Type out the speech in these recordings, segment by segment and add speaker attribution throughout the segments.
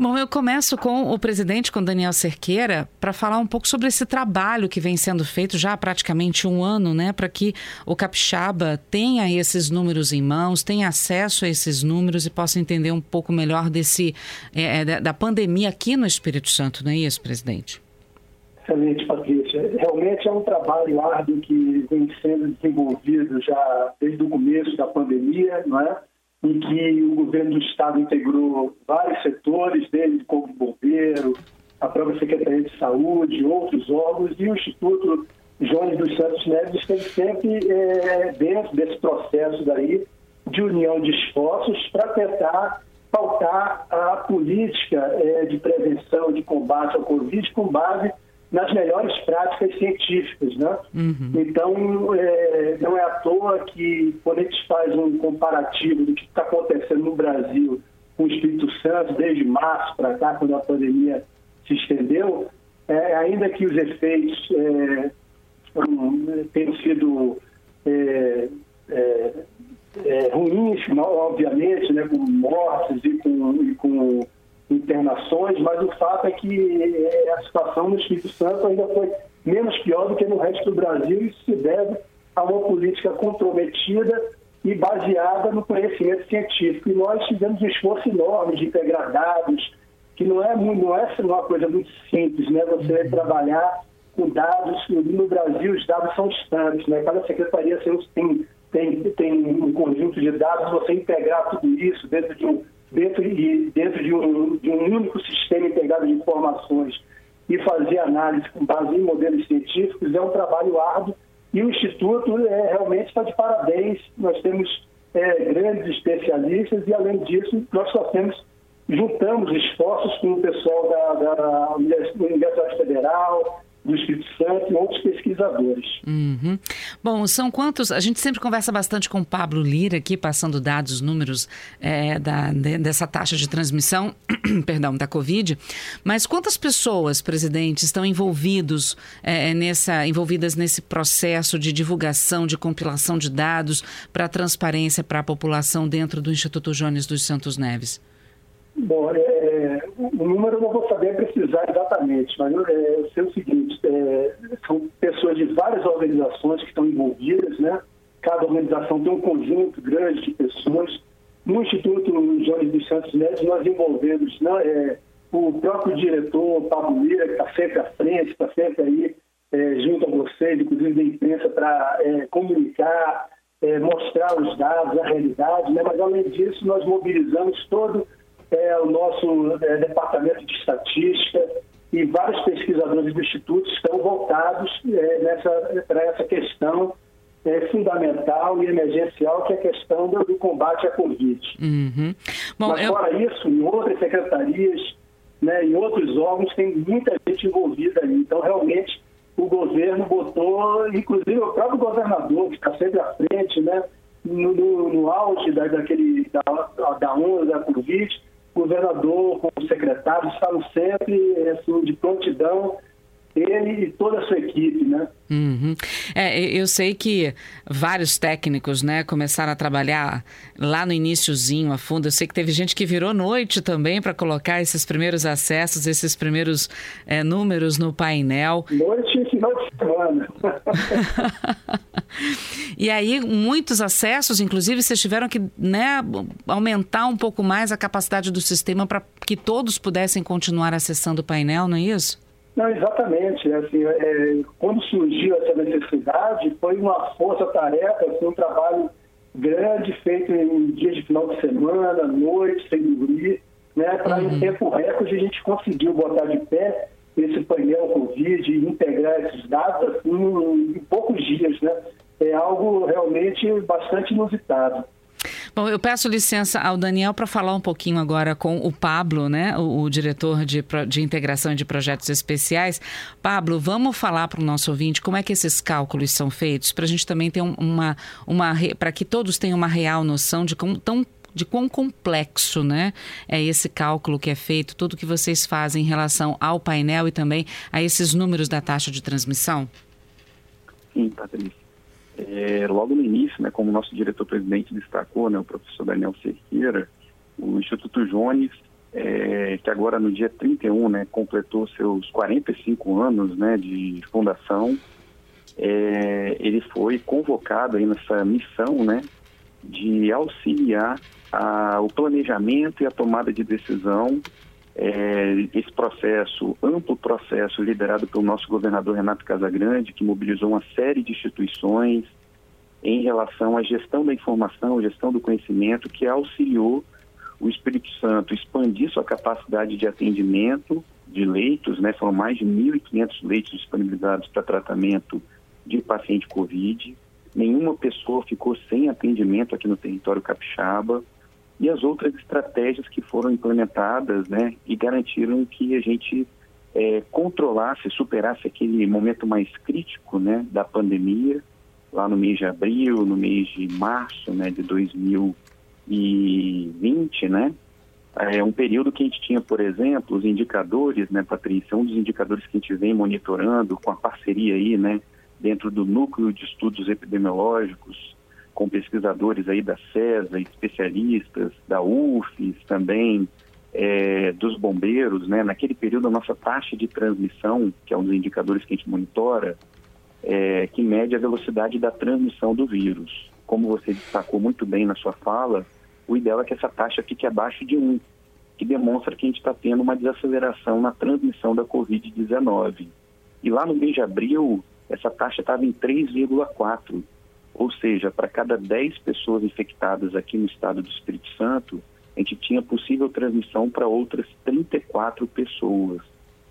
Speaker 1: Bom, eu começo com o presidente, com Daniel Cerqueira, para falar um pouco sobre esse trabalho que vem sendo feito já há praticamente um ano, né, para que o capixaba tenha esses números em mãos, tenha acesso a esses números e possa entender um pouco melhor desse é, é da pandemia aqui no Espírito Santo, não é isso, presidente?
Speaker 2: Excelente, Patrícia. Realmente é um trabalho árduo que vem sendo desenvolvido já desde o começo da pandemia, não é? Em que o governo do Estado integrou vários setores, desde como bombeiro, a própria Secretaria de Saúde, outros órgãos, e o Instituto Jones dos Santos Neves esteve sempre é, dentro desse processo daí de união de esforços para tentar pautar a política é, de prevenção, de combate ao Covid com base nas melhores práticas científicas, né? Uhum. Então, é, não é à toa que quando a gente faz um comparativo do que está acontecendo no Brasil com o Espírito Santo desde março para cá, quando a pandemia se estendeu, é, ainda que os efeitos é, tenham sido é, é, é, ruins, obviamente, né, com mortes e com, e com internações, mas o fato é que é, a situação no Espírito Santo ainda foi menos pior do que no resto do Brasil. Isso se deve a uma política comprometida e baseada no conhecimento científico. E nós fizemos um esforço enorme de integrar dados, que não é, não é uma coisa muito simples, né? Você uhum. trabalhar com dados, no Brasil os dados são estanques, né? Cada secretaria tem, tem, tem um conjunto de dados, você integrar tudo isso dentro de um dentro, de, dentro de, um, de um único sistema integrado de informações e fazer análise com base em modelos científicos é um trabalho árduo e o Instituto é, realmente está de parabéns. Nós temos é, grandes especialistas e, além disso, nós só temos, juntamos esforços com o pessoal da, da Universidade Federal, do Espírito Santo e outros pesquisadores.
Speaker 1: Uhum. Bom, são quantos? A gente sempre conversa bastante com o Pablo Lira aqui, passando dados, números é, da, de, dessa taxa de transmissão, perdão, da Covid. Mas quantas pessoas, presidente, estão envolvidos é, nessa, envolvidas nesse processo de divulgação, de compilação de dados para a transparência para a população dentro do Instituto Jones dos Santos Neves?
Speaker 2: Bom, é, o número eu não vou saber exatamente, mas é, eu sei o seguinte, é, são pessoas de várias organizações que estão envolvidas, né? Cada organização tem um conjunto grande de pessoas. No Instituto Jones dos Santos Neves, nós envolvemos né, é, o próprio diretor, Pablo Lira, que está sempre à frente, está sempre aí é, junto a vocês, inclusive da imprensa, para é, comunicar, mostrar os dados, a realidade, né? mas além disso, nós mobilizamos todo é, o nosso é, departamento de estatística e vários pesquisadores do Instituto estão voltados é, para essa questão é, fundamental e emergencial, que é a questão do, do combate à Covid. Uhum. Bom, Mas, eu... fora isso, em outras secretarias, né, em outros órgãos, tem muita gente envolvida ali. Então, realmente, o governo botou, inclusive o próprio governador, que está sempre à frente, né, no, no, no auge da, daquele, da, da onda da Covid, governador, com o secretário, estavam sempre assim, de prontidão ele e toda a sua equipe, né?
Speaker 1: Uhum. É, eu sei que vários técnicos, né, começaram a trabalhar lá no iníciozinho, a fundo. Eu sei que teve gente que virou noite também para colocar esses primeiros acessos, esses primeiros é, números no painel.
Speaker 2: Noite e final de semana.
Speaker 1: e aí, muitos acessos, inclusive, vocês tiveram que né, aumentar um pouco mais a capacidade do sistema para que todos pudessem continuar acessando o painel, não é isso?
Speaker 2: Não, exatamente. Assim, é, quando surgiu essa necessidade, foi uma força-tarefa, assim, um trabalho grande, feito em dias de final de semana, noite, sem dormir, né, para uhum. em tempo recorde a gente conseguiu botar de pé esse painel Covid e integrar esses dados assim, em poucos dias. Né? É algo realmente bastante inusitado.
Speaker 1: Bom, eu peço licença ao Daniel para falar um pouquinho agora com o Pablo, né, o, o diretor de, de integração de projetos especiais. Pablo, vamos falar para o nosso ouvinte como é que esses cálculos são feitos, para a gente também ter uma, uma para que todos tenham uma real noção de como tão de quão complexo né, é esse cálculo que é feito, tudo que vocês fazem em relação ao painel e também a esses números da taxa de transmissão?
Speaker 3: Sim, Patrícia. É, logo no início, né, como o nosso diretor-presidente destacou, né, o professor Daniel Cerqueira, o Instituto Jones é, que agora no dia 31, né, completou seus 45 anos, né, de fundação, é, ele foi convocado aí nessa missão, né, de auxiliar a, o planejamento e a tomada de decisão, é, esse processo, amplo processo liderado pelo nosso governador Renato Casagrande, que mobilizou uma série de instituições em relação à gestão da informação, gestão do conhecimento, que auxiliou o Espírito Santo expandir sua capacidade de atendimento de leitos, né? Foram mais de 1.500 leitos disponibilizados para tratamento de paciente Covid. Nenhuma pessoa ficou sem atendimento aqui no território capixaba. E as outras estratégias que foram implementadas, né? E garantiram que a gente é, controlasse, superasse aquele momento mais crítico, né? Da pandemia, lá no mês de abril, no mês de março, né? De 2020, né? É um período que a gente tinha, por exemplo, os indicadores, né, Patrícia, um dos indicadores que a gente vem monitorando com a parceria aí, né, dentro do núcleo de estudos epidemiológicos, com pesquisadores aí da CESA, especialistas da UFES também, é, dos bombeiros, né? Naquele período a nossa taxa de transmissão, que é um dos indicadores que a gente monitora, é, que mede a velocidade da transmissão do vírus. Como você destacou muito bem na sua fala, o ideal é que essa taxa fique abaixo de 1, que demonstra que a gente está tendo uma desaceleração na transmissão da Covid-19. E lá no mês de abril, essa taxa estava em 3,4. Ou seja, para cada 10 pessoas infectadas aqui no estado do Espírito Santo, a gente tinha possível transmissão para outras 34 pessoas.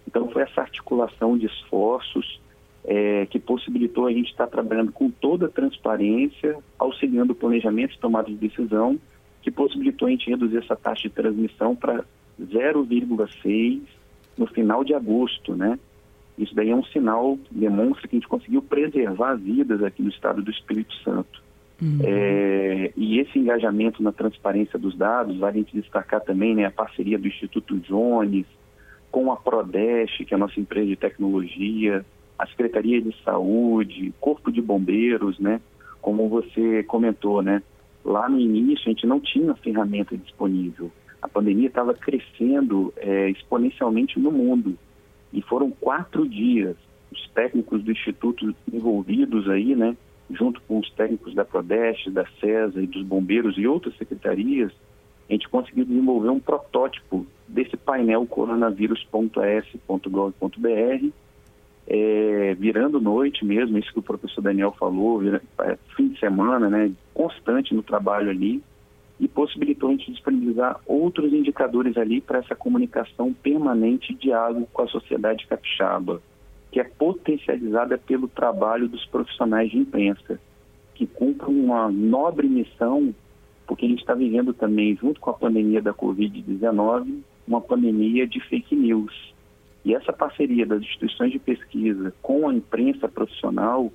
Speaker 3: Então, foi essa articulação de esforços é, que possibilitou a gente estar trabalhando com toda a transparência, auxiliando o planejamento e tomada de decisão, que possibilitou a gente reduzir essa taxa de transmissão para 0,6 no final de agosto, né? Isso daí é um sinal, demonstra que a gente conseguiu preservar vidas aqui no estado do Espírito Santo. Uhum. É, e esse engajamento na transparência dos dados, vale a gente destacar também né, a parceria do Instituto Jones com a Prodeste, que é a nossa empresa de tecnologia, a Secretaria de Saúde, Corpo de Bombeiros, né? Como você comentou, né? Lá no início a gente não tinha ferramenta disponível. A pandemia estava crescendo é, exponencialmente no mundo. E foram quatro dias os técnicos do Instituto envolvidos aí, né, junto com os técnicos da Prodeste, da CESA e dos bombeiros e outras secretarias, a gente conseguiu desenvolver um protótipo desse painel coronavírus.as.gov.br, é, virando noite mesmo, isso que o professor Daniel falou, vira, é, fim de semana, né, constante no trabalho ali, e possibilitou a gente disponibilizar outros indicadores ali para essa comunicação permanente e diálogo com a sociedade capixaba, que é potencializada pelo trabalho dos profissionais de imprensa, que cumprem uma nobre missão, porque a gente está vivendo também, junto com a pandemia da Covid-19, uma pandemia de fake news. E essa parceria das instituições de pesquisa com a imprensa profissional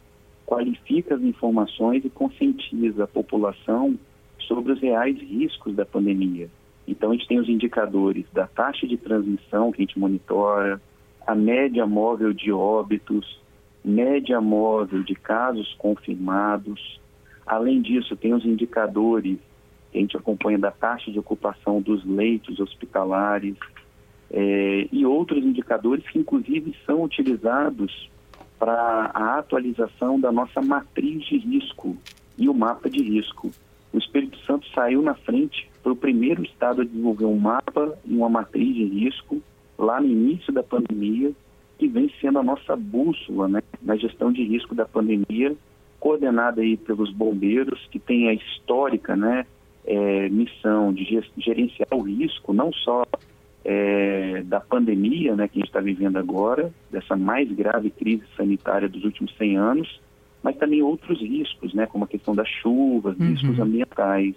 Speaker 3: qualifica as informações e conscientiza a população sobre os reais riscos da pandemia. Então, a gente tem os indicadores da taxa de transmissão que a gente monitora, a média móvel de óbitos, média móvel de casos confirmados. Além disso, tem os indicadores que a gente acompanha da taxa de ocupação dos leitos hospitalares é, e outros indicadores que, inclusive, são utilizados para a atualização da nossa matriz de risco e o mapa de risco o Espírito Santo saiu na frente, foi o primeiro estado a desenvolver um mapa e uma matriz de risco lá no início da pandemia, que vem sendo a nossa bússola né, na gestão de risco da pandemia, coordenada aí pelos bombeiros, que tem a histórica né, é, missão de gerenciar o risco, não só é, da pandemia né, que a gente está vivendo agora, dessa mais grave crise sanitária dos últimos 100 anos, mas também outros riscos, né, como a questão das chuvas, uhum. riscos ambientais.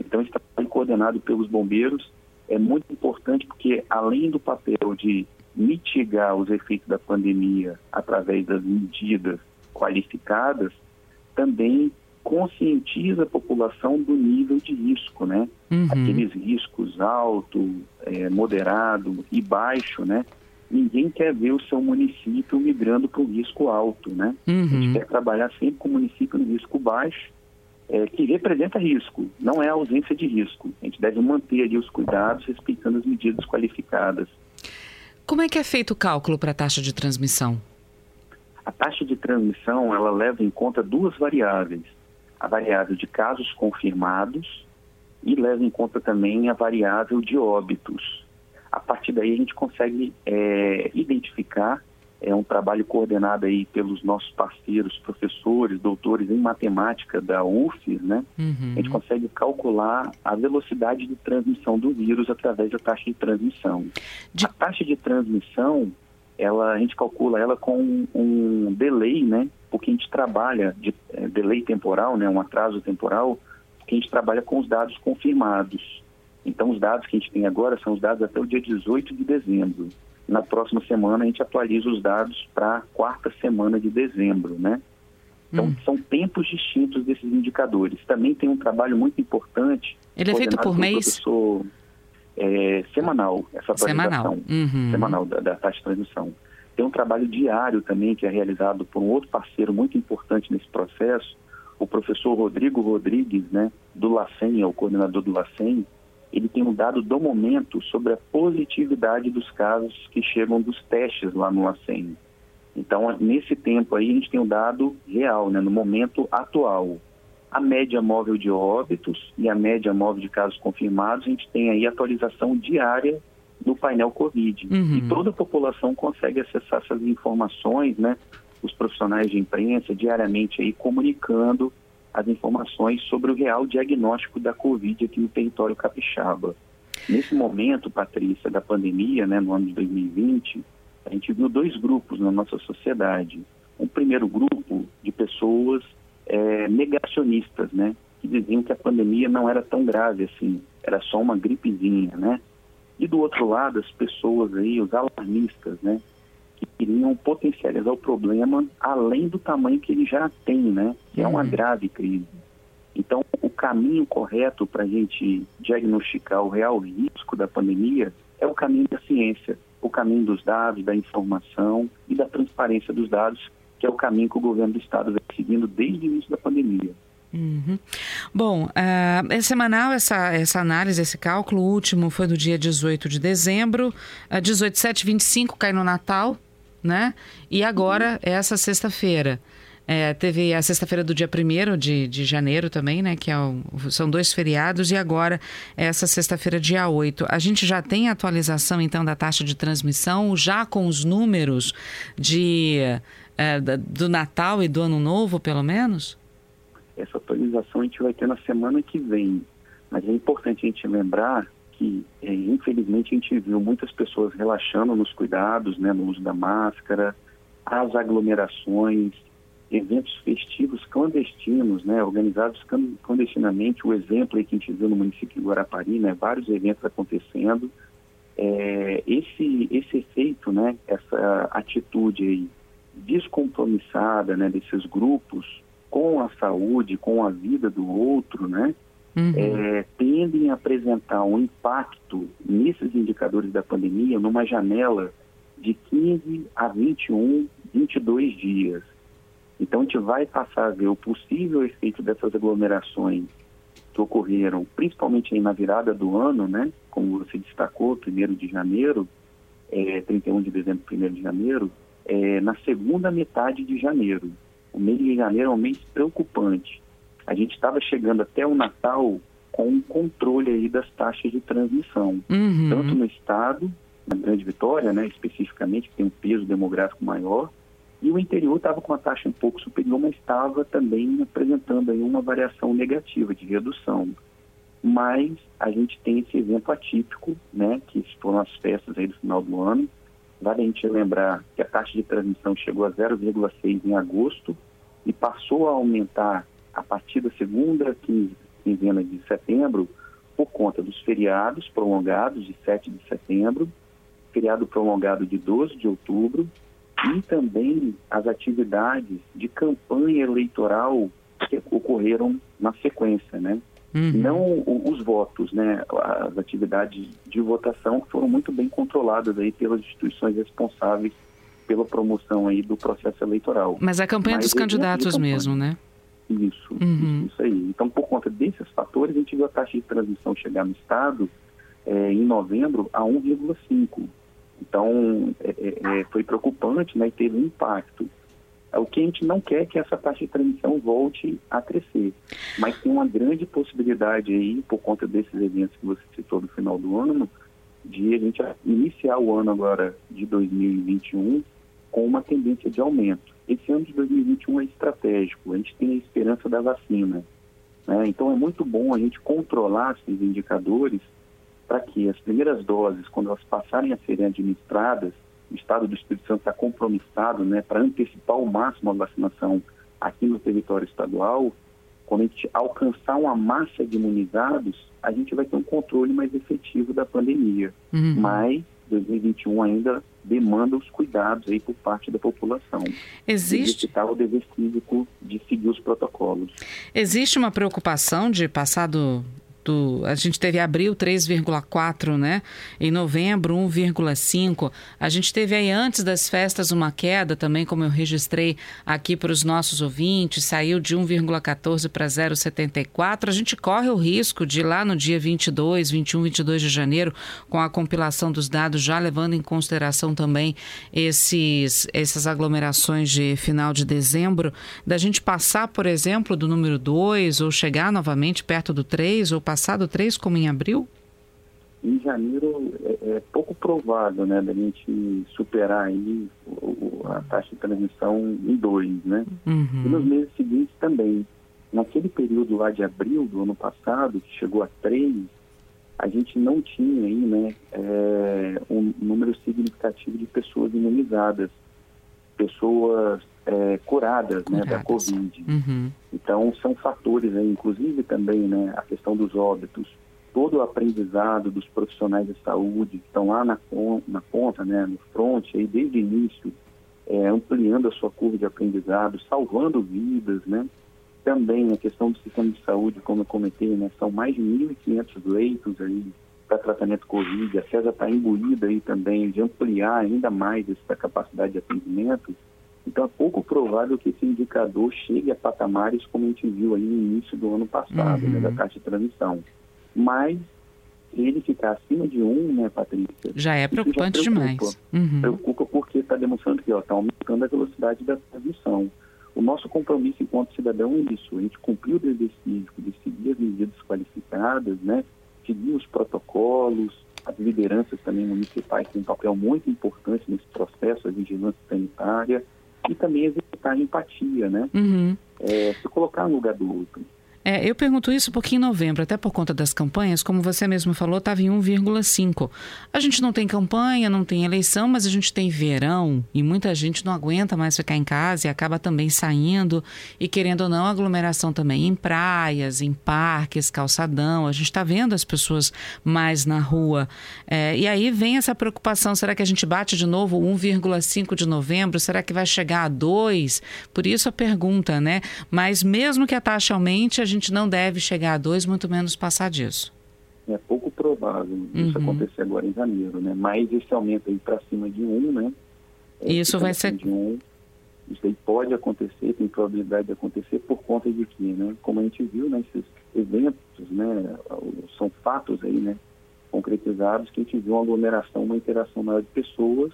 Speaker 3: Então, esse trabalho coordenado pelos bombeiros é muito importante porque, além do papel de mitigar os efeitos da pandemia através das medidas qualificadas, também conscientiza a população do nível de risco, né? Uhum. Aqueles riscos alto, é, moderado e baixo, né? Ninguém quer ver o seu município migrando para um risco alto, né? Uhum. A gente quer trabalhar sempre com o município no risco baixo é, que representa risco, não é a ausência de risco. A gente deve manter ali os cuidados, respeitando as medidas qualificadas.
Speaker 1: Como é que é feito o cálculo para a taxa de transmissão?
Speaker 3: A taxa de transmissão ela leva em conta duas variáveis: a variável de casos confirmados e leva em conta também a variável de óbitos. A partir daí a gente consegue é, identificar é um trabalho coordenado aí pelos nossos parceiros, professores, doutores em matemática da UF, né? Uhum. A gente consegue calcular a velocidade de transmissão do vírus através da taxa de transmissão. De... A taxa de transmissão, ela, a gente calcula ela com um delay, né? Porque a gente trabalha de é, delay temporal, né? Um atraso temporal, porque a gente trabalha com os dados confirmados. Então, os dados que a gente tem agora são os dados até o dia 18 de dezembro. Na próxima semana a gente atualiza os dados para a quarta semana de dezembro, né? Então, hum. são tempos distintos desses indicadores. Também tem um trabalho muito importante.
Speaker 1: Ele é feito por mês?
Speaker 3: Professor, é, semanal, essa atualização. Semanal, uhum. semanal da, da taxa de transmissão. Tem um trabalho diário também que é realizado por um outro parceiro muito importante nesse processo, o professor Rodrigo Rodrigues, né, do LACEN, é o coordenador do LACEN, ele tem um dado do momento sobre a positividade dos casos que chegam dos testes lá no LACEN. Então, nesse tempo aí, a gente tem um dado real, né, no momento atual. A média móvel de óbitos e a média móvel de casos confirmados, a gente tem aí atualização diária no painel Covid. Uhum. E toda a população consegue acessar essas informações, né? Os profissionais de imprensa diariamente aí comunicando as informações sobre o real diagnóstico da Covid aqui no território capixaba. Nesse momento, Patrícia, da pandemia, né, no ano de 2020, a gente viu dois grupos na nossa sociedade. Um primeiro grupo de pessoas é, negacionistas, né, que diziam que a pandemia não era tão grave assim, era só uma gripezinha, né? E do outro lado, as pessoas aí, os alarmistas, né, que queriam potencializar o problema além do tamanho que ele já tem, né? Que é uma uhum. grave crise. Então, o caminho correto para a gente diagnosticar o real risco da pandemia é o caminho da ciência, o caminho dos dados, da informação e da transparência dos dados, que é o caminho que o governo do Estado vem seguindo desde o início da pandemia.
Speaker 1: Uhum. Bom, uh, é semanal essa, essa análise, esse cálculo. O último foi do dia 18 de dezembro. Uh, 18, 7, 25 cai no Natal né? E agora, essa sexta-feira. É, teve a sexta-feira do dia 1 de, de janeiro também, né? Que é o, são dois feriados, e agora essa sexta-feira, dia 8. A gente já tem atualização, então, da taxa de transmissão, já com os números de, é, do Natal e do Ano Novo, pelo menos?
Speaker 3: Essa atualização a gente vai ter na semana que vem. Mas é importante a gente lembrar que, é, infelizmente, a gente viu muitas pessoas relaxando nos cuidados, né, no uso da máscara, as aglomerações, eventos festivos clandestinos, né, organizados clandestinamente. O exemplo que a gente viu no município de Guarapari, né, vários eventos acontecendo. É, esse, esse efeito, né, essa atitude aí descompromissada né, desses grupos com a saúde, com a vida do outro, né, uhum. é, tendem a apresentar um impacto nesses indicadores da pandemia numa janela de 15 a 21, 22 dias. Então, a gente vai passar a ver o possível efeito dessas aglomerações que ocorreram, principalmente na virada do ano, né? Como você destacou, 1 de janeiro, é, 31 de dezembro, 1 de janeiro, é, na segunda metade de janeiro. O mês de janeiro é um mês preocupante a gente estava chegando até o Natal com um controle aí das taxas de transmissão, uhum. tanto no estado, na Grande Vitória, né, especificamente, que tem um peso demográfico maior, e o interior estava com a taxa um pouco superior, mas estava também apresentando aí uma variação negativa de redução. Mas a gente tem esse evento atípico, né, que foram as festas aí do final do ano. Vale a gente lembrar que a taxa de transmissão chegou a 0,6 em agosto e passou a aumentar a partir da segunda quinzena de setembro, por conta dos feriados prolongados de 7 de setembro, feriado prolongado de 12 de outubro e também as atividades de campanha eleitoral que ocorreram na sequência, né? Uhum. Não os votos, né? As atividades de votação foram muito bem controladas aí pelas instituições responsáveis pela promoção aí do processo eleitoral.
Speaker 1: Mas a campanha Mas dos candidatos mesmo, né?
Speaker 3: Isso, uhum. isso aí. Então, por conta desses fatores, a gente viu a taxa de transmissão chegar no estado é, em novembro a 1,5. Então, é, é, é, foi preocupante né, e teve um impacto. É, o que a gente não quer é que essa taxa de transmissão volte a crescer. Mas tem uma grande possibilidade aí, por conta desses eventos que você citou no final do ano, de a gente iniciar o ano agora de 2021 com uma tendência de aumento. Esse ano de 2021 é estratégico, a gente tem a esperança da vacina. Né? Então é muito bom a gente controlar esses indicadores para que as primeiras doses, quando elas passarem a serem administradas, o Estado do Espírito Santo está compromissado né, para antecipar ao máximo a vacinação aqui no território estadual, quando a gente alcançar uma massa de imunizados, a gente vai ter um controle mais efetivo da pandemia. Uhum. Mas 2021 ainda demanda os cuidados aí por parte da população.
Speaker 1: Existe
Speaker 3: o dever cívico de seguir os protocolos.
Speaker 1: Existe uma preocupação de passado do, a gente teve abril 3,4, né? Em novembro 1,5. A gente teve aí antes das festas uma queda também, como eu registrei aqui para os nossos ouvintes, saiu de 1,14 para 0,74. A gente corre o risco de lá no dia 22, 21, 22 de janeiro, com a compilação dos dados, já levando em consideração também esses essas aglomerações de final de dezembro, da gente passar, por exemplo, do número 2 ou chegar novamente perto do 3 ou passar passado três como em abril?
Speaker 3: Em janeiro é, é pouco provável, né, da gente superar aí a taxa de transmissão em dois, né? Uhum. E nos meses seguintes também. Naquele período lá de abril do ano passado, que chegou a três, a gente não tinha aí, né, é, um número significativo de pessoas imunizadas, pessoas é, curadas, né, da Covid. Uhum. Então, são fatores, aí, inclusive também né, a questão dos óbitos, todo o aprendizado dos profissionais de saúde que estão lá na, na ponta, né, no front, aí, desde o início, é, ampliando a sua curva de aprendizado, salvando vidas, né? Também a questão do sistema de saúde, como eu comentei, né, são mais de 1.500 leitos aí para tratamento Covid. A CESA está imbuída aí também de ampliar ainda mais essa capacidade de atendimento. Então é pouco provável que esse indicador chegue a patamares como a gente viu aí no início do ano passado, uhum. né, da taxa de transmissão. Mas se ele ficar acima de um, né, Patrícia?
Speaker 1: Já é preocupante já preocupa. demais.
Speaker 3: Uhum. Preocupa porque está demonstrando que está aumentando a velocidade da transmissão. O nosso compromisso enquanto cidadão é isso, a gente cumpriu o dever cívico de seguir as medidas qualificadas, né, seguir os protocolos, as lideranças também municipais têm um papel muito importante nesse processo, a vigilância sanitária, e também exercitar a empatia, né? Uhum. É, se colocar no lugar do outro.
Speaker 1: É, eu pergunto isso porque em novembro, até por conta das campanhas, como você mesmo falou, estava em 1,5. A gente não tem campanha, não tem eleição, mas a gente tem verão e muita gente não aguenta mais ficar em casa e acaba também saindo e querendo ou não aglomeração também em praias, em parques, calçadão. A gente está vendo as pessoas mais na rua. É, e aí vem essa preocupação: será que a gente bate de novo 1,5 de novembro? Será que vai chegar a 2? Por isso a pergunta, né? Mas mesmo que a taxa aumente, a gente gente não deve chegar a dois, muito menos passar disso.
Speaker 3: É pouco provável isso uhum. acontecer agora em janeiro, né? Mas esse aumento aí para cima de um, né?
Speaker 1: É, isso vai ser.
Speaker 3: Um, isso aí pode acontecer, tem probabilidade de acontecer por conta de que, né? Como a gente viu, né? Esses eventos, né? São fatos aí, né? Concretizados que a gente viu uma aglomeração, uma interação maior de pessoas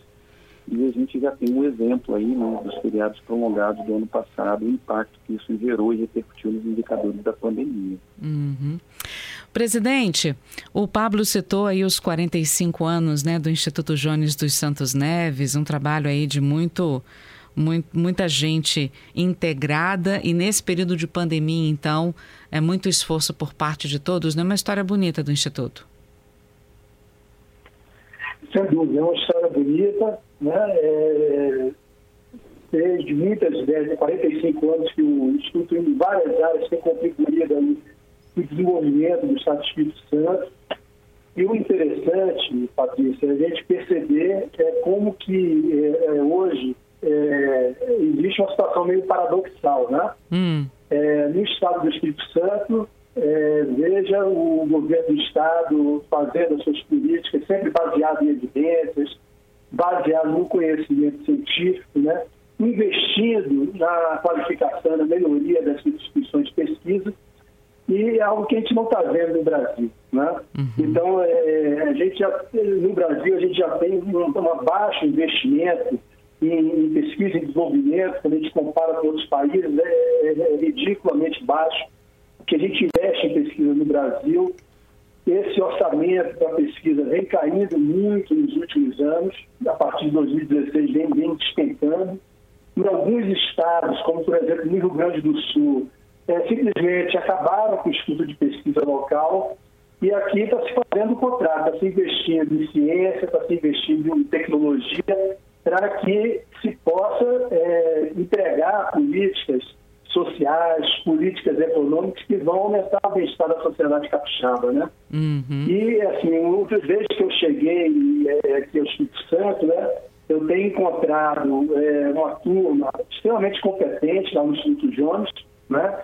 Speaker 3: e a gente já tem um exemplo aí né, dos feriados prolongados do ano passado, o impacto que isso gerou e repercutiu nos indicadores da pandemia.
Speaker 1: Uhum. Presidente, o Pablo citou aí os 45 anos né, do Instituto Jones dos Santos Neves, um trabalho aí de muito, muito, muita gente integrada e nesse período de pandemia, então, é muito esforço por parte de todos, né? Uma história bonita do Instituto.
Speaker 2: Sem dúvida, é uma história bonita, né? É, desde muitas, desde 45 anos que o Instituto em várias áreas tem contribuído aí no desenvolvimento do Estado do Espírito Santo. E o interessante, Patrícia, é a gente perceber é, como que é, é, hoje é, existe uma situação meio paradoxal, né? Hum. É, no Estado do Espírito Santo, é, veja o governo do Estado fazendo as suas políticas sempre baseado em evidências, baseado no conhecimento científico, né? investindo na qualificação, na melhoria das instituições de pesquisa, e é algo que a gente não está vendo no Brasil. Né? Uhum. Então, é, a gente já, no Brasil, a gente já tem um, um baixo investimento em, em, pesquisa e desenvolvimento, quando a gente compara com outros países, é, é, é ridiculamente baixo. O que a gente investe em pesquisa no Brasil, esse orçamento para pesquisa vem caindo muito nos últimos anos, a partir de 2016 vem, vem despencando. Em alguns estados, como por exemplo no Rio Grande do Sul, é, simplesmente acabaram com o estudo de pesquisa local e aqui está se fazendo o contrário, está se investindo em ciência, está se investindo em tecnologia para que se possa é, entregar políticas sociais, políticas econômicas que vão aumentar o bem-estar da sociedade capixaba, né? Uhum. E, assim, desde que eu cheguei é, aqui ao Espírito Santo, né, eu tenho encontrado é, uma turma extremamente competente lá no Instituto Jones, né?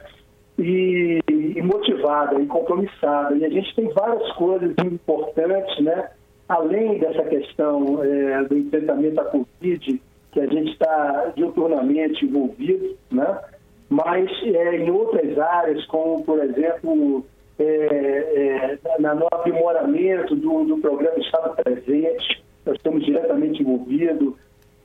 Speaker 2: E, e, motivada e compromissada. E a gente tem várias coisas importantes, né? Além dessa questão é, do enfrentamento à Covid, que a gente está diuturnamente envolvido, né? Mas é, em outras áreas, como, por exemplo, é, é, no aprimoramento do, do programa Estado Presente, nós estamos diretamente envolvidos,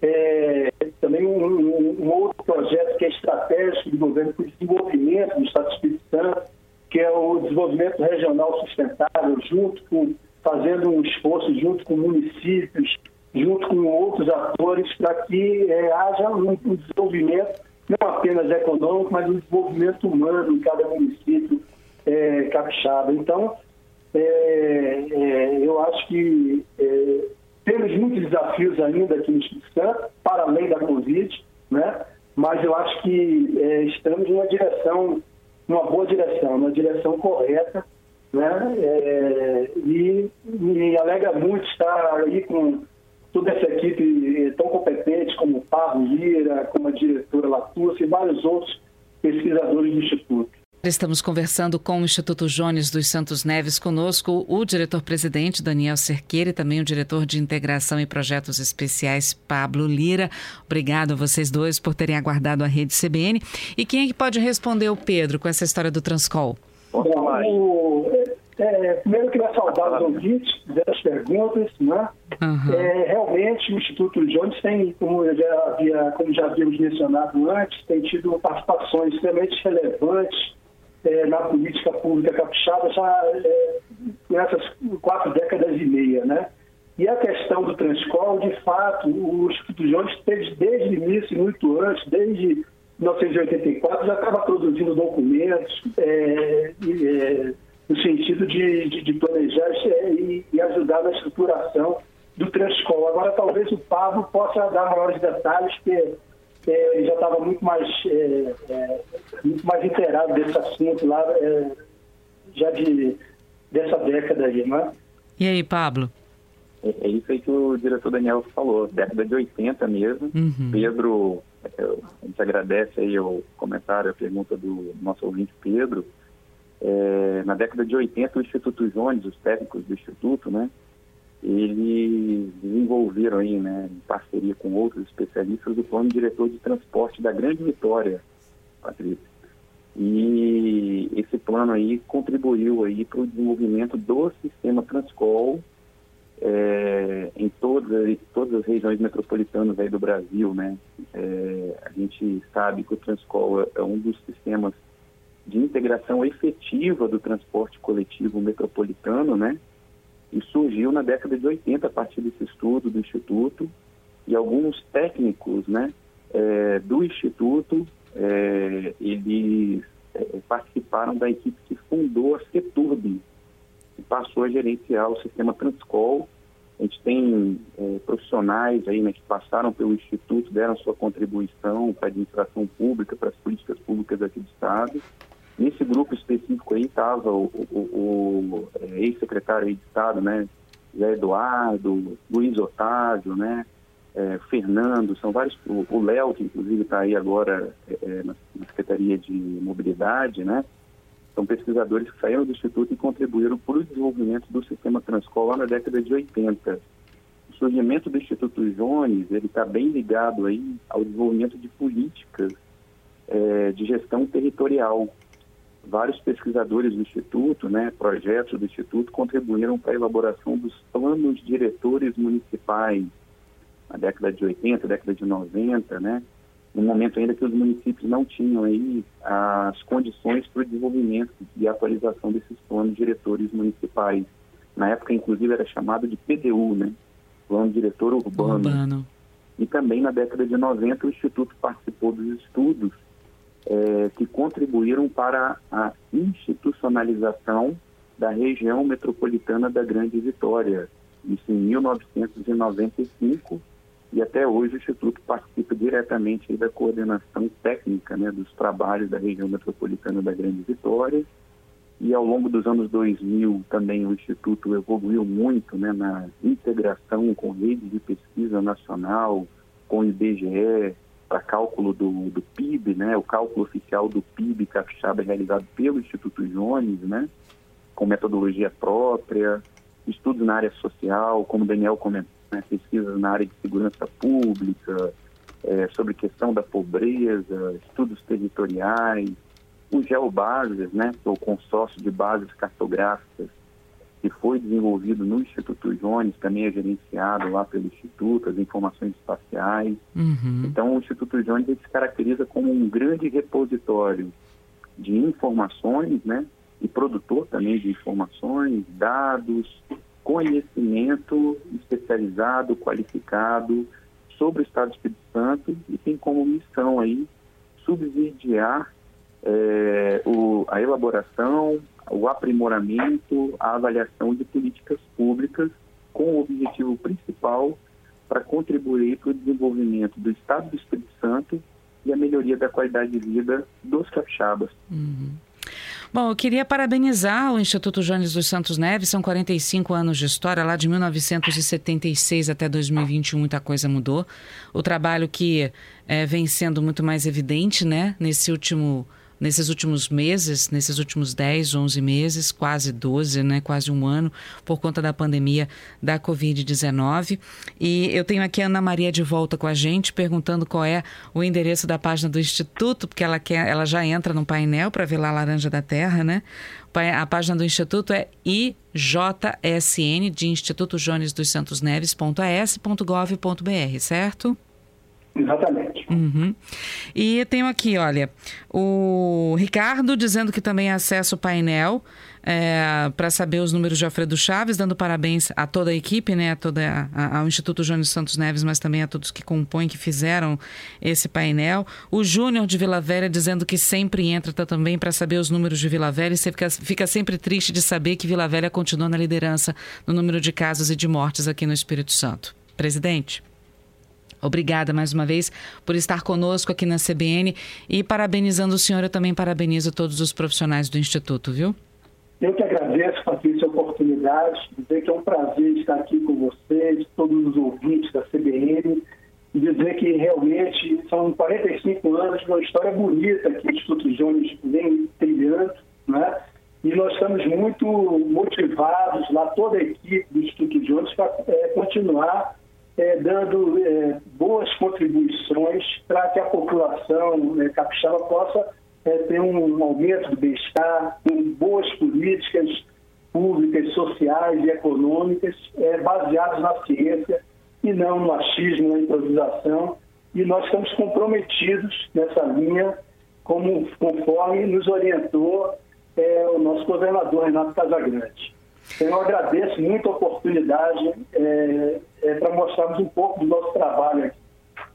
Speaker 2: é, também um, um, um, outro projeto que é estratégico do governo para o desenvolvimento do Estado do Espírito Santo, que é o desenvolvimento regional sustentável, junto com, fazendo um esforço junto com municípios, junto com outros atores, para que é, haja um, um, desenvolvimento não apenas econômico, mas um desenvolvimento humano em cada município é, capixaba. Então, é, é, eu acho que é, temos muitos desafios ainda aqui no Espírito Santo, para além da Covid, né? mas eu acho que é, estamos numa direção, numa boa direção, numa direção correta, né? É, e me alegra muito estar aí com toda essa equipe tão competente como o Pablo Lira, como a diretora Latúcia e vários outros pesquisadores do Instituto.
Speaker 1: Estamos conversando com o Instituto Jones dos Santos Neves, conosco o diretor-presidente Daniel Cerqueira e também o diretor de Integração e Projetos Especiais, Pablo Lira. Obrigado a vocês dois por terem aguardado a rede CBN. E quem é que pode responder o Pedro com essa história do Transcol?
Speaker 2: Bom, é, primeiro eu queria saudar os ouvintes, fazer as perguntas. Né? Uhum. É, realmente o Instituto Jones tem, como já, havia, como já havíamos mencionado antes, tem tido participações extremamente relevantes é, na política pública capixaba já é, nessas quatro décadas e meia, né? E a questão do Transcol, de fato, o Instituto Jones teve desde o início, muito antes, desde 1984, já estava produzindo documentos é, é, no sentido de, de, de planejar é, e, e, ajudar na estruturação do Transcol. Agora, talvez o Pablo possa dar maiores detalhes, porque é, ele já estava muito mais, é, é, muito mais inteirado desse assunto lá, é, já de, dessa década aí, não é?
Speaker 1: E aí, Pablo?
Speaker 3: É, é isso aí que o diretor Daniel falou, década de 80 mesmo. Uhum. Pedro, a gente agradece aí o comentário, a pergunta do nosso ouvinte Pedro. É, na década de 80, o Instituto Jones, os técnicos do Instituto, né, eles desenvolveram aí, né, em parceria com outros especialistas, o plano diretor de transporte da Grande Vitória, Patrícia. E esse plano aí contribuiu aí para o desenvolvimento do sistema Transcol é, em todas, todas as regiões metropolitanas aí do Brasil, né? É, a gente sabe que o Transcol é um dos sistemas de integração efetiva do transporte coletivo metropolitano, né? e surgiu na década de 80 a partir desse estudo do Instituto e alguns técnicos né, é, do Instituto, é, eles é, participaram da equipe que fundou a CETURB, que passou a gerenciar o sistema Transcol. A gente tem é, profissionais aí né, que passaram pelo Instituto, deram sua contribuição para a administração pública, para as políticas públicas aqui do Estado, Nesse grupo específico aí estava o, o, o é, ex-secretário de Estado, né, Zé Eduardo, Luiz Otávio, né, é, Fernando, são vários, o Léo, que inclusive está aí agora é, é, na, Secretaria de Mobilidade, né, são pesquisadores que saíram do Instituto e contribuíram para o desenvolvimento do sistema Transcol lá na década de 80. surgimento do Instituto Jones, ele está bem ligado aí ao desenvolvimento de políticas é, de gestão territorial. Vários pesquisadores do Instituto, né, projetos do Instituto, contribuíram para a elaboração dos planos diretores municipais na década de 80, década de 90, né, no momento ainda que os municípios não tinham aí as condições para o desenvolvimento e atualização desses planos diretores municipais. Na época, inclusive, era chamado de PDU, né? Plano Diretor Urbano. Urbano. E também na década de 90 o Instituto participou dos estudos é, que contribuíram para a institucionalização da região metropolitana da Grande Vitória. Isso em 1995 e até hoje o Instituto participa diretamente da coordenação técnica né, dos trabalhos da região metropolitana da Grande Vitória. E ao longo dos anos 2000 também o Instituto evoluiu muito né, na integração com redes de pesquisa nacional, com o IBGE, para cálculo do, do PIB, né, o cálculo oficial do PIB capixaba realizado pelo Instituto Jones, né, com metodologia própria, estudos na área social, como o Daniel comentou, né, pesquisas na área de segurança pública, é, sobre questão da pobreza, estudos territoriais, o GeoBases, né, é o consórcio de bases cartográficas, que foi desenvolvido no Instituto Jones, também é gerenciado lá pelo Instituto, as informações espaciais. Uhum. Então, o Instituto Jones se caracteriza como um grande repositório de informações, né, e produtor também de informações, dados, conhecimento especializado, qualificado sobre o Estado do Espírito Santo e tem como missão aí subsidiar é, o, a elaboração, o aprimoramento, a avaliação de políticas públicas com o objetivo principal para contribuir para o desenvolvimento do Estado do Espírito Santo e a melhoria da qualidade de vida dos capixabas.
Speaker 1: Uhum. Bom, eu queria parabenizar o Instituto Jones dos Santos Neves, são 45 anos de história, lá de 1976 até 2021 muita coisa mudou. O trabalho que é, vem sendo muito mais evidente, né, nesse último nesses últimos meses, nesses últimos 10, 11 meses, quase 12, né, quase um ano, por conta da pandemia da Covid-19. E eu tenho aqui a Ana Maria de volta com a gente, perguntando qual é o endereço da página do Instituto, porque ela, quer, ela já entra no painel para ver lá a Laranja da Terra, né? A página do Instituto é IJSN, de Instituto Jones dos Santos Neves.as.gov.br, certo?
Speaker 2: Exatamente.
Speaker 1: Uhum. E tenho aqui, olha, o Ricardo dizendo que também acessa o painel é, para saber os números de Alfredo Chaves, dando parabéns a toda a equipe, né, a toda a, ao Instituto Jônio Santos Neves, mas também a todos que compõem, que fizeram esse painel. O Júnior de Vila Velha dizendo que sempre entra tá, também para saber os números de Vila Velha e você fica, fica sempre triste de saber que Vila Velha continua na liderança no número de casos e de mortes aqui no Espírito Santo. Presidente. Obrigada mais uma vez por estar conosco aqui na CBN e parabenizando o senhor, eu também parabenizo todos os profissionais do Instituto, viu?
Speaker 2: Eu que agradeço, Patrícia, a oportunidade, dizer que é um prazer estar aqui com vocês, todos os ouvintes da CBN, dizer que realmente são 45 anos de uma história bonita que o Instituto Jones vem trilhando, né? E nós estamos muito motivados, lá toda a equipe do Instituto Jones, para é, continuar é, dando é, boas contribuições para que a população é, capixaba possa é, ter um aumento do bem-estar, com boas políticas públicas, sociais e econômicas é, baseadas na ciência e não no achismo, na improvisação. E nós estamos comprometidos nessa linha, como, conforme nos orientou é, o nosso governador Renato Casagrande. Eu agradeço muito a oportunidade é, é, para mostrarmos um pouco do nosso trabalho aqui.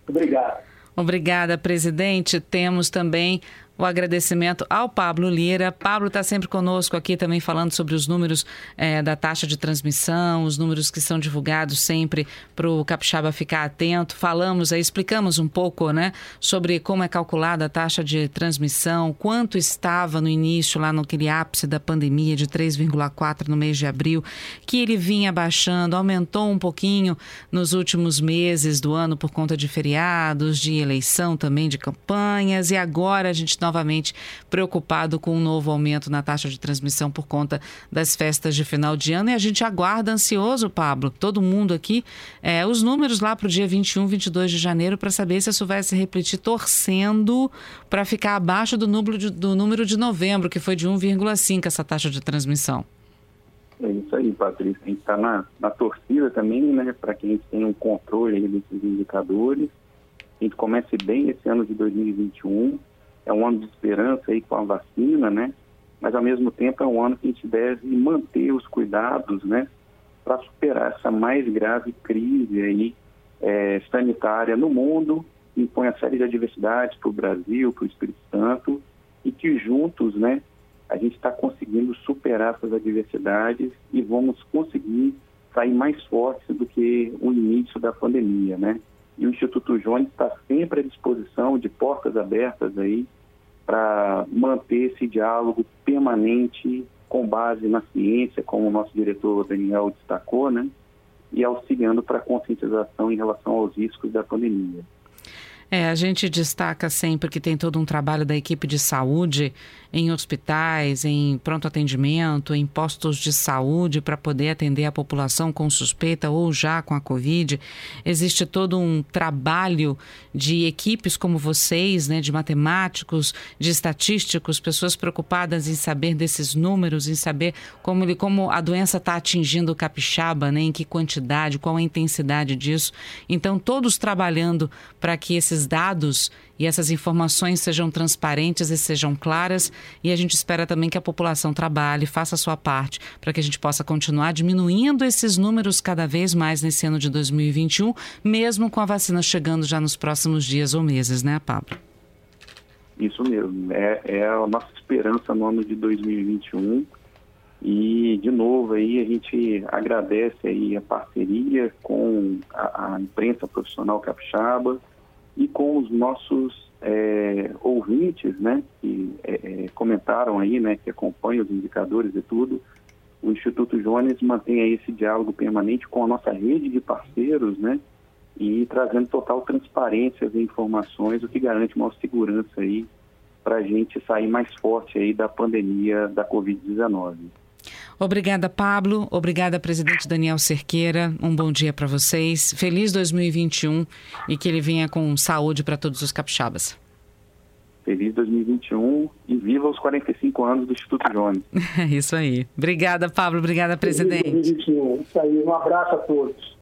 Speaker 2: Obrigado.
Speaker 1: Obrigada, presidente. Temos também o agradecimento ao Pablo Lira. Pablo está sempre conosco aqui também falando sobre os números é, da taxa de transmissão, os números que são divulgados sempre para o Capixaba ficar atento. Falamos aí, explicamos um pouco né, sobre como é calculada a taxa de transmissão, quanto estava no início, lá naquele ápice da pandemia de 3,4 no mês de abril, que ele vinha baixando, aumentou um pouquinho nos últimos meses do ano por conta de feriados, de eleição também, de campanhas, e agora a gente novamente preocupado com um novo aumento na taxa de transmissão por conta das festas de final de ano. E a gente aguarda ansioso, Pablo, todo mundo aqui, é, os números lá para o dia 21, 22 de janeiro para saber se isso vai se repetir, torcendo para ficar abaixo do número, de, do número de novembro, que foi de 1,5 essa taxa de transmissão.
Speaker 3: É isso aí, Patrícia. A gente está na, na torcida também, né, para que a gente tenha um controle desses indicadores. A gente comece bem esse ano de 2021. É um ano de esperança aí com a vacina, né? Mas ao mesmo tempo é um ano que a gente deve manter os cuidados, né? Para superar essa mais grave crise aí é, sanitária no mundo, impõe a série de adversidades para o Brasil, para o Espírito Santo, e que juntos, né, a gente está conseguindo superar essas adversidades e vamos conseguir sair mais fortes do que o início da pandemia, né? E o Instituto Jones está sempre à disposição, de portas abertas aí, para manter esse diálogo permanente com base na ciência, como o nosso diretor Daniel destacou, né? E auxiliando para a conscientização em relação aos riscos da pandemia.
Speaker 1: É, a gente destaca sempre que tem todo um trabalho da equipe de saúde em hospitais, em pronto atendimento, em postos de saúde para poder atender a população com suspeita ou já com a Covid. Existe todo um trabalho de equipes como vocês, né, de matemáticos, de estatísticos, pessoas preocupadas em saber desses números, em saber como, ele, como a doença está atingindo o capixaba, né, em que quantidade, qual a intensidade disso. Então, todos trabalhando para que esses esses dados e essas informações sejam transparentes e sejam claras. E a gente espera também que a população trabalhe, faça a sua parte, para que a gente possa continuar diminuindo esses números cada vez mais nesse ano de 2021, mesmo com a vacina chegando já nos próximos dias ou meses, né, Pablo?
Speaker 3: Isso mesmo. É, é a nossa esperança no ano de 2021. E, de novo, aí a gente agradece aí a parceria com a, a imprensa profissional capixaba, e com os nossos é, ouvintes, né, que é, é, comentaram aí, né, que acompanham os indicadores e tudo, o Instituto Jones mantém aí esse diálogo permanente com a nossa rede de parceiros, né, e trazendo total transparência e informações, o que garante maior segurança aí para a gente sair mais forte aí da pandemia da Covid-19.
Speaker 1: Obrigada, Pablo. Obrigada, presidente Daniel Cerqueira. Um bom dia para vocês. Feliz 2021 e que ele venha com saúde para todos os capixabas.
Speaker 3: Feliz 2021 e viva os 45 anos do Instituto Jones.
Speaker 1: É isso aí. Obrigada, Pablo. Obrigada, presidente.
Speaker 2: Feliz 2021. Isso aí. Um abraço a todos.